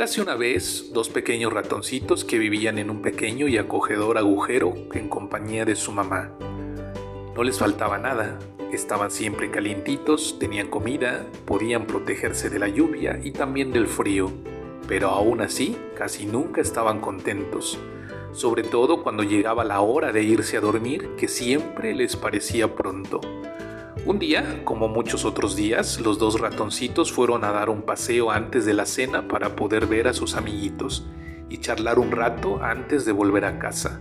Érase una vez dos pequeños ratoncitos que vivían en un pequeño y acogedor agujero en compañía de su mamá. No les faltaba nada, estaban siempre calientitos, tenían comida, podían protegerse de la lluvia y también del frío, pero aún así casi nunca estaban contentos, sobre todo cuando llegaba la hora de irse a dormir que siempre les parecía pronto. Un día, como muchos otros días, los dos ratoncitos fueron a dar un paseo antes de la cena para poder ver a sus amiguitos y charlar un rato antes de volver a casa.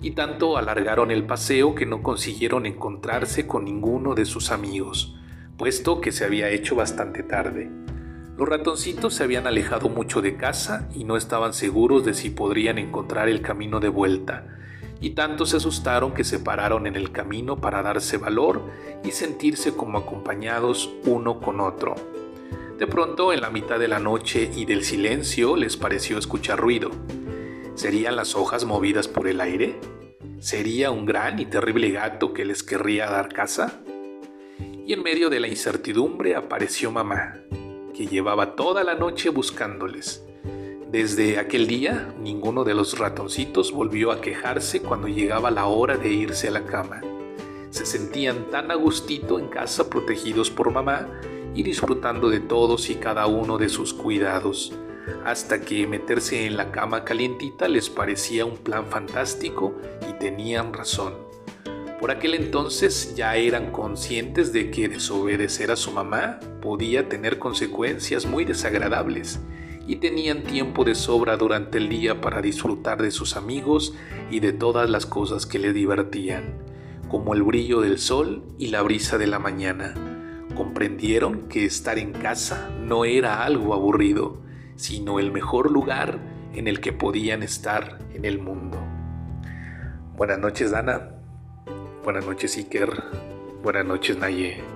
Y tanto alargaron el paseo que no consiguieron encontrarse con ninguno de sus amigos, puesto que se había hecho bastante tarde. Los ratoncitos se habían alejado mucho de casa y no estaban seguros de si podrían encontrar el camino de vuelta, y tanto se asustaron que se pararon en el camino para darse valor y sentirse como acompañados uno con otro. De pronto, en la mitad de la noche y del silencio, les pareció escuchar ruido. ¿Serían las hojas movidas por el aire? ¿Sería un gran y terrible gato que les querría dar caza? Y en medio de la incertidumbre apareció mamá, que llevaba toda la noche buscándoles desde aquel día, ninguno de los ratoncitos volvió a quejarse cuando llegaba la hora de irse a la cama. Se sentían tan a gustito en casa protegidos por mamá y disfrutando de todos y cada uno de sus cuidados, hasta que meterse en la cama calientita les parecía un plan fantástico y tenían razón. Por aquel entonces ya eran conscientes de que desobedecer a su mamá podía tener consecuencias muy desagradables y tenían tiempo de sobra durante el día para disfrutar de sus amigos y de todas las cosas que le divertían, como el brillo del sol y la brisa de la mañana. Comprendieron que estar en casa no era algo aburrido, sino el mejor lugar en el que podían estar en el mundo. Buenas noches, Dana. Buenas noches, Iker. Buenas noches, Naye.